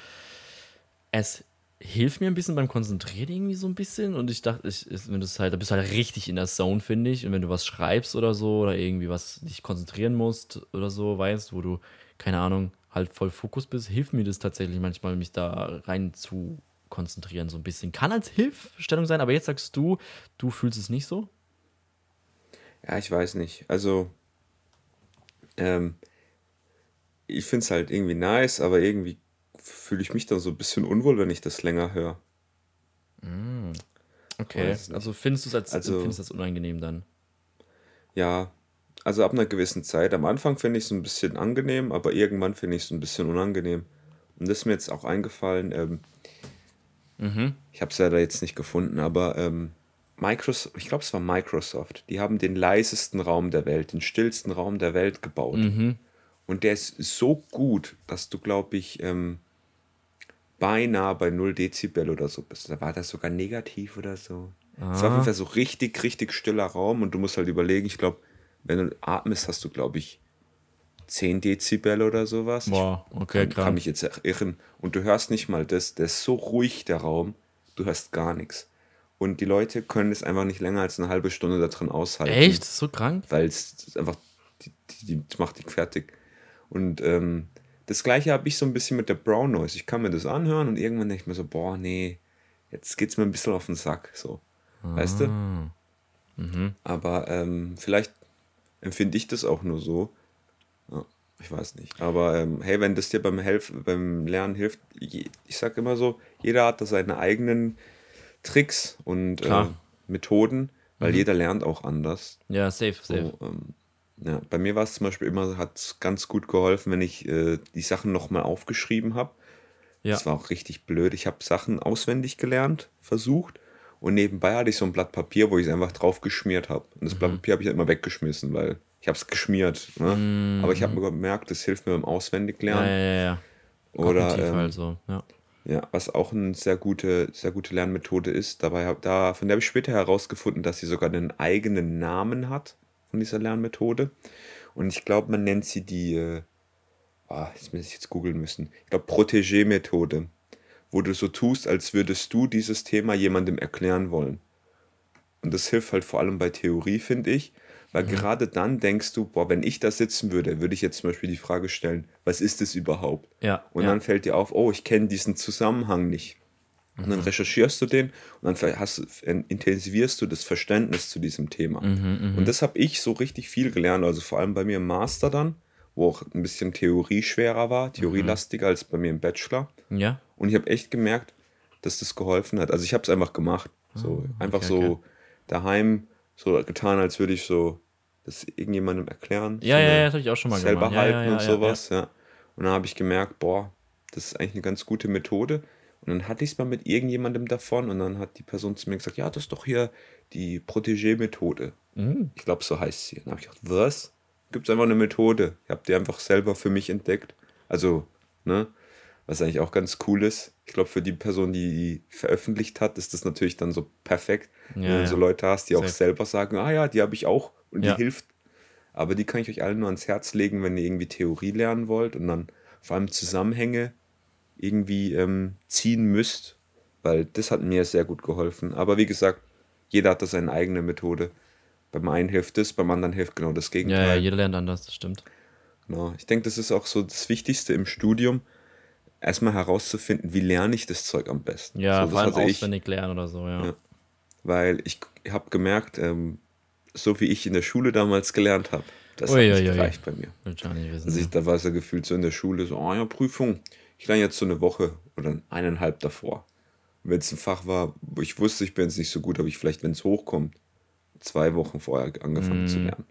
es hilft mir ein bisschen beim Konzentrieren irgendwie so ein bisschen. Und ich dachte, ich, wenn du halt, da bist du halt richtig in der Zone, finde ich. Und wenn du was schreibst oder so, oder irgendwie was dich konzentrieren musst oder so, weißt, wo du, keine Ahnung, halt voll Fokus bist, hilft mir das tatsächlich manchmal, mich da rein zu konzentrieren, so ein bisschen. Kann als Hilfestellung sein, aber jetzt sagst du, du fühlst es nicht so? Ja, ich weiß nicht. Also, ähm, ich finde es halt irgendwie nice, aber irgendwie fühle ich mich dann so ein bisschen unwohl, wenn ich das länger höre. Okay. Weiß nicht. Also findest du es als, Also- findest das unangenehm dann? Ja, also ab einer gewissen Zeit. Am Anfang finde ich es ein bisschen angenehm, aber irgendwann finde ich es ein bisschen unangenehm. Und das ist mir jetzt auch eingefallen. Ähm, Ich habe es leider jetzt nicht gefunden, aber ähm, Microsoft, ich glaube, es war Microsoft. Die haben den leisesten Raum der Welt, den stillsten Raum der Welt gebaut. Und der ist so gut, dass du, glaube ich, ähm, beinahe bei 0 Dezibel oder so bist. Da war das sogar negativ oder so. Es war auf jeden Fall so richtig, richtig stiller Raum und du musst halt überlegen, ich glaube, wenn du atmest, hast du, glaube ich, 10 Dezibel oder sowas. Boah, okay, ich kann, mich jetzt irren. Und du hörst nicht mal das, der ist so ruhig, der Raum, du hörst gar nichts. Und die Leute können es einfach nicht länger als eine halbe Stunde da drin aushalten Echt? So krank? weil es einfach, die, die, die das macht dich fertig. Und ähm, das gleiche habe ich so ein bisschen mit der Brown Noise. Ich kann mir das anhören und irgendwann denke ich mir so, boah, nee, jetzt geht es mir ein bisschen auf den Sack, so. Weißt du? Aber ähm, vielleicht empfinde ich das auch nur so. Ja, ich weiß nicht. Aber ähm, hey, wenn das dir beim, Helf beim Lernen hilft, je, ich sage immer so, jeder hat da seine eigenen Tricks und äh. Methoden, weil jeder lernt auch anders. Ja, safe, safe. So, ähm, ja, bei mir war es zum Beispiel immer, hat es ganz gut geholfen, wenn ich äh, die Sachen nochmal aufgeschrieben habe. Ja. Das war auch richtig blöd. Ich habe Sachen auswendig gelernt, versucht. Und nebenbei hatte ich so ein Blatt Papier, wo ich es einfach drauf geschmiert habe. Und das Blatt Mhm. Papier habe ich halt immer weggeschmissen, weil ich habe es geschmiert. Ne? Aber ich habe mir gemerkt, das hilft mir beim Mhm. Ja, Auswendiglernen. ja, ja, ja. Oder Kognitiv ähm, halt so, ja. ja, was auch eine sehr gute, sehr gute Lernmethode ist. Dabei hab, da, von der habe ich später herausgefunden, dass sie sogar einen eigenen Namen hat von dieser Lernmethode. Und ich glaube, man nennt sie die, äh, ah, jetzt muss ich jetzt googeln müssen. Ich glaube, Protégé-Methode, wo du so tust, als würdest du dieses Thema jemandem erklären wollen. Und das hilft halt vor allem bei Theorie, finde ich, Mhm. weil gerade dann denkst du, boah, wenn ich da sitzen würde, würde ich jetzt zum Beispiel die Frage stellen, was ist das überhaupt? Ja, Und ja. dann fällt dir auf, oh, ich kenne diesen Zusammenhang nicht. Und Mhm. dann recherchierst du den und dann hast, intensivierst du das Verständnis zu diesem Thema. Mhm, Und das habe ich so richtig viel gelernt, also vor allem bei mir im Master dann, wo auch ein bisschen Theorie schwerer war, Mhm. theorielastiger als bei mir im Bachelor. Ja, Und ich habe echt gemerkt, dass das geholfen hat. Also ich habe es einfach gemacht. So, einfach Ah, okay, so daheim, so getan, als würde ich so das irgendjemandem erklären. ja, so ja, ja, das habe ich auch schon mal selber gemacht. Ja, halten ja, ja, und sowas, ja. Und dann habe ich gemerkt, boah, das ist eigentlich eine ganz gute Methode. Und dann hatte ich es mal mit irgendjemandem davon und dann hat die Person zu mir gesagt, ja, das ist doch hier die Protégé-Methode. Mhm. Ich glaube, so heißt sie. Und dann habe ich gedacht, was? Gibt es einfach eine Methode? Ich habe die einfach selber für mich entdeckt. Also, ne? Was eigentlich auch ganz cool ist. Ich glaube, für die Person, die die veröffentlicht hat, ist das natürlich dann so perfekt. wenn Ja, du ja. so Leute hast, die auch Safe. selber sagen, ah ja, die habe ich auch und Ja. die hilft. Aber die kann ich euch alle nur ans Herz legen, wenn ihr irgendwie Theorie lernen wollt und dann vor allem Zusammenhänge irgendwie ähm, ziehen müsst, weil das hat mir sehr gut geholfen. Aber wie gesagt, jeder hat da seine eigene Methode. Beim einen hilft das, beim anderen hilft genau das Ja, ja, Gegenteil. jeder lernt anders, das stimmt. Genau. Ich denke, das ist auch so das Wichtigste im Studium, erstmal herauszufinden, wie lerne ich das Zeug am besten. Ja, so, vor allem hatte ich, auswendig lernen oder so, ja. Ja. weil ich habe gemerkt, ähm, so wie ich in der Schule damals gelernt habe, das Ui, hat nicht ui. gereicht bei mir. Will ich nicht wissen. Also ich, da war es ja gefühlt so in der Schule, so, oh ja, Prüfung, ich lerne jetzt so eine Woche oder eineinhalb davor. Wenn es ein Fach war, wo ich wusste, ich bin jetzt nicht so gut, habe ich vielleicht, wenn es hochkommt, zwei Wochen vorher angefangen Mm. zu lernen.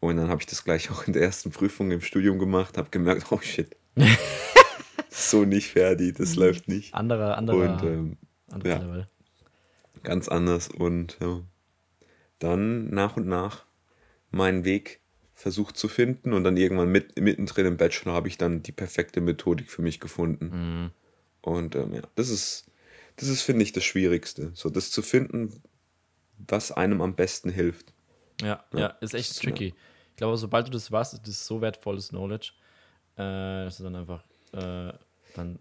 Und dann habe ich das gleich auch in der ersten Prüfung im Studium gemacht, habe gemerkt, oh shit. so nicht fertig, das Mhm. läuft nicht. Anderer, anderer, Und ähm, anderer ja. Level. ganz anders und ja, dann nach und nach meinen Weg versucht zu finden und dann irgendwann mit, mittendrin im Bachelor habe ich dann die perfekte Methodik für mich gefunden. Mhm. Und ähm, ja, das ist, das ist, finde ich, das Schwierigste. So das zu finden, was einem am besten hilft. Ja, ja, ist echt tricky. Ich glaube, sobald du das weißt, ist das so wertvolles Knowledge, äh, dass du dann einfach äh, dann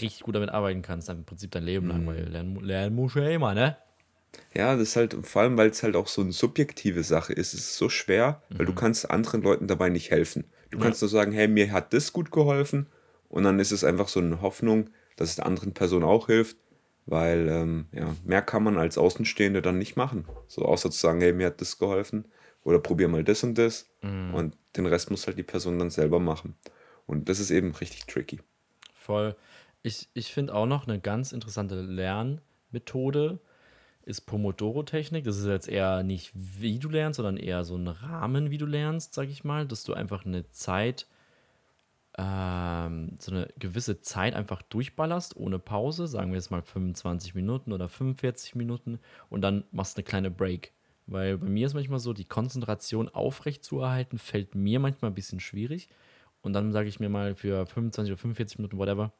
richtig gut damit arbeiten kannst, dann im Prinzip dein Leben Mhm. lang, weil lernen, lernen musst du ja immer, ne? Ja, das ist halt, vor allem, weil es halt auch so eine subjektive Sache ist, es ist so schwer, weil du kannst anderen Leuten dabei nicht helfen. Du kannst nur sagen, hey, mir hat das gut geholfen und dann ist es einfach so eine Hoffnung, dass es der anderen Person auch hilft, weil ähm, ja, mehr kann man als Außenstehende dann nicht machen. So außer zu sagen, hey, mir hat das geholfen oder probier mal das und das und den Rest muss halt die Person dann selber machen. Und das ist eben richtig tricky. Voll. Ich, ich finde auch noch eine ganz interessante Lernmethode ist Pomodoro-Technik. Das ist jetzt eher nicht, wie du lernst, sondern eher so ein Rahmen, wie du lernst, sag ich mal, dass du einfach eine Zeit, ähm, so eine gewisse Zeit einfach durchballerst, ohne Pause, sagen wir jetzt mal 25 Minuten oder 45 Minuten und dann machst eine kleine Break. Weil bei mir ist manchmal so, die Konzentration aufrecht zu erhalten, fällt mir manchmal ein bisschen schwierig. Und dann sage ich mir mal für 25 oder 45 Minuten, whatever,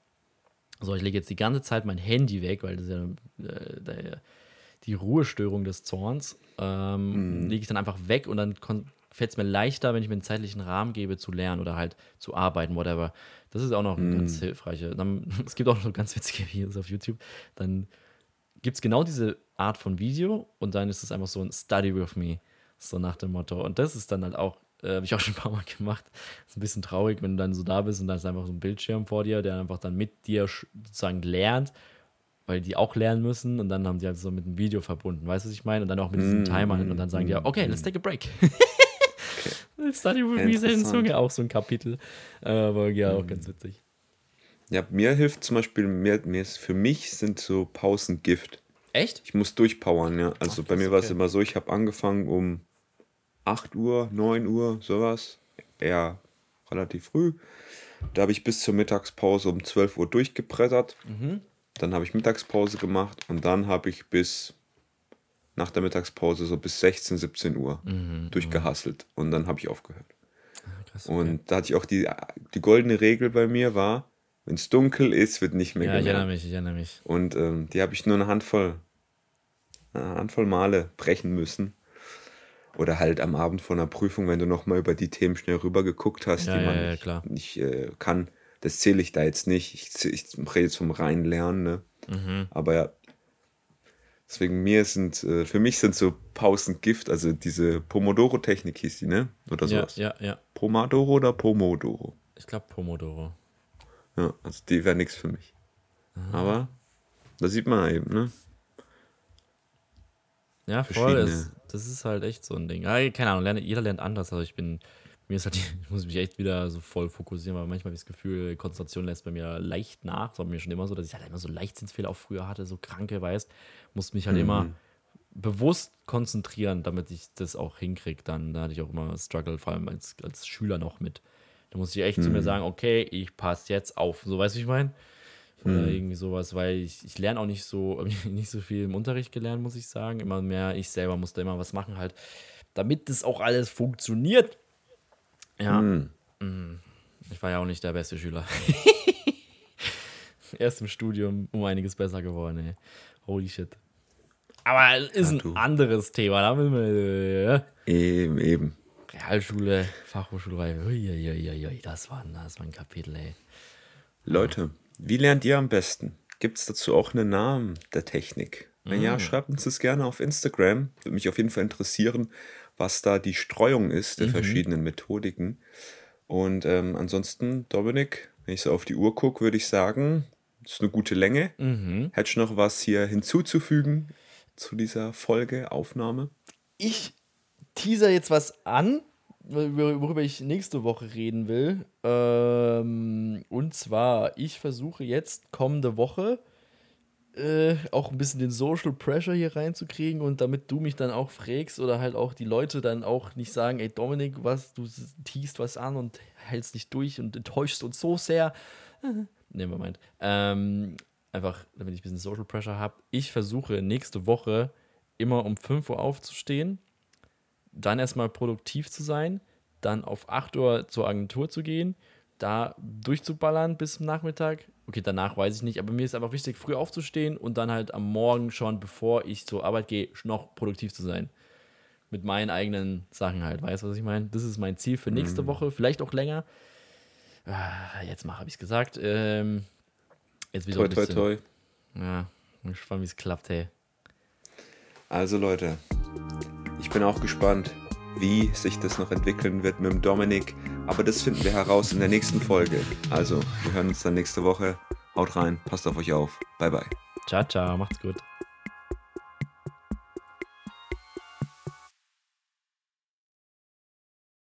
so, ich lege jetzt die ganze Zeit mein Handy weg, weil das ja äh, der, die Ruhestörung des Zorns, ähm, lege ich dann einfach weg und dann fällt es mir leichter, wenn ich mir einen zeitlichen Rahmen gebe, zu lernen oder halt zu arbeiten, whatever. Das ist auch noch ein ganz hilfreiche. Dann, es gibt auch noch ganz witzige Videos auf YouTube. Dann gibt es genau diese Art von Video und dann ist es einfach so ein Study with me, so nach dem Motto. Und das ist dann halt auch, äh, habe ich auch schon ein paar Mal gemacht. Ist ein bisschen traurig, wenn du dann so da bist und da ist einfach so ein Bildschirm vor dir, der einfach dann mit dir sozusagen lernt, weil die auch lernen müssen und dann haben die halt so mit einem Video verbunden, weißt du, was ich meine? Und dann auch mit diesem Timer und dann sagen die, ja, okay, let's take a break. Study with me Interessant. Zunge, auch so ein Kapitel. Aber ja, auch ganz witzig. Ja, mir hilft zum Beispiel, mir, mir ist, für mich sind so Pausen Gift. Echt? Ich muss durchpowern, ja. Also bei krass, mir war es immer so, ich habe angefangen um 8 Uhr, 9 Uhr, sowas. Eher relativ früh. Da habe ich bis zur Mittagspause um 12 Uhr durchgebrettert. Mhm. Dann habe ich Mittagspause gemacht und dann habe ich bis nach der Mittagspause so bis 16, 17 Uhr Mhm, durchgehasselt und dann habe ich aufgehört. Krass, Und da hatte ich auch die, die goldene Regel bei mir war, wenn es dunkel ist, wird nicht mehr Ja, ich gelernt. erinnere mich, ich erinnere mich. Und ähm, die habe ich nur eine Handvoll, eine Handvoll Male brechen müssen. Oder halt am Abend vor einer Prüfung, wenn du nochmal über die Themen schnell rüber geguckt hast, Ja, die man ja, ja, nicht äh, kann. Das zähle ich da jetzt nicht. Ich, ich rede jetzt vom reinen Lernen. Ne? Mhm. Aber ja, deswegen mir sind, äh, für mich sind so Pausen Gift, also diese Pomodoro-Technik hieß die, ne? Oder Ja, sowas. ja, ja. Pomodoro oder Pomodoro? Ich glaube Pomodoro. Ja, also die wäre nichts für mich. Aber da sieht man eben, ne? Ja, voll. Es, das ist halt echt so ein Ding. Keine Ahnung, jeder lernt anders. Also ich bin, mir ist halt, ich muss mich echt wieder so voll fokussieren, weil manchmal habe ich das Gefühl, Konzentration lässt bei mir leicht nach. Das war mir schon immer so, dass ich halt immer so Leichtsinnsfehler auch früher hatte, so kranke, weißt. Musste mich halt immer bewusst konzentrieren, damit ich das auch hinkriege. Dann da hatte ich auch immer Struggle, vor allem als, als Schüler noch mit. Da musste ich echt zu mir sagen, okay, ich passe jetzt auf. So, weißt du, wie ich meine? Oder irgendwie sowas, weil ich, ich lerne auch nicht so, nicht so viel im Unterricht gelernt, muss ich sagen. Immer mehr, ich selber musste immer was machen, halt, damit das auch alles funktioniert. Ja. Mm. Ich war ja auch nicht der beste Schüler. Erst im Studium um einiges besser geworden, ey. Holy shit. Aber es ist ein du. anderes Thema. Da müssen wir. äh, Eben, eben. Realschule, Fachhochschule, uiuiuiui, das war, das war ein Kapitel, ey. Leute, wie lernt ihr am besten? Gibt es dazu auch einen Namen der Technik? Wenn Mm. ja, schreibt uns das gerne auf Instagram. Würde mich auf jeden Fall interessieren, was da die Streuung ist Mhm. der verschiedenen Methodiken. Und ähm, ansonsten, Dominik, wenn ich so auf die Uhr gucke, würde ich sagen, das ist eine gute Länge. Mhm. Hättest du noch was hier hinzuzufügen zu dieser Folge, Aufnahme? Ich teaser jetzt was an, wor- worüber ich nächste Woche reden will. Ähm, und zwar, ich versuche jetzt kommende Woche äh, auch ein bisschen den Social Pressure hier reinzukriegen und damit du mich dann auch fragst oder halt auch die Leute dann auch nicht sagen, ey Dominik, was, du teast was an und hältst nicht durch und enttäuschst uns so sehr. nevermind. Ähm, einfach, damit ich ein bisschen Social Pressure habe. Ich versuche nächste Woche immer um 5 Uhr aufzustehen, dann erstmal produktiv zu sein, dann auf 8 Uhr zur Agentur zu gehen, da durchzuballern bis zum Nachmittag. Okay, danach weiß ich nicht, aber mir ist einfach wichtig, früh aufzustehen und dann halt am Morgen schon, bevor ich zur Arbeit gehe, noch produktiv zu sein. Mit meinen eigenen Sachen halt. Weißt du, was ich meine? Das ist mein Ziel für nächste mhm. Woche, vielleicht auch länger. Ah, jetzt mal, habe ich es gesagt. Ähm, jetzt wieder toi, ein bisschen. toi, toi. Ja, ich bin gespannt, wie es klappt, hey. Also Leute, ich bin auch gespannt, wie sich das noch entwickeln wird mit dem Dominik. Aber das finden wir heraus in der nächsten Folge. Also, wir hören uns dann nächste Woche. Haut rein, passt auf euch auf. Bye, bye. Ciao, ciao, macht's gut.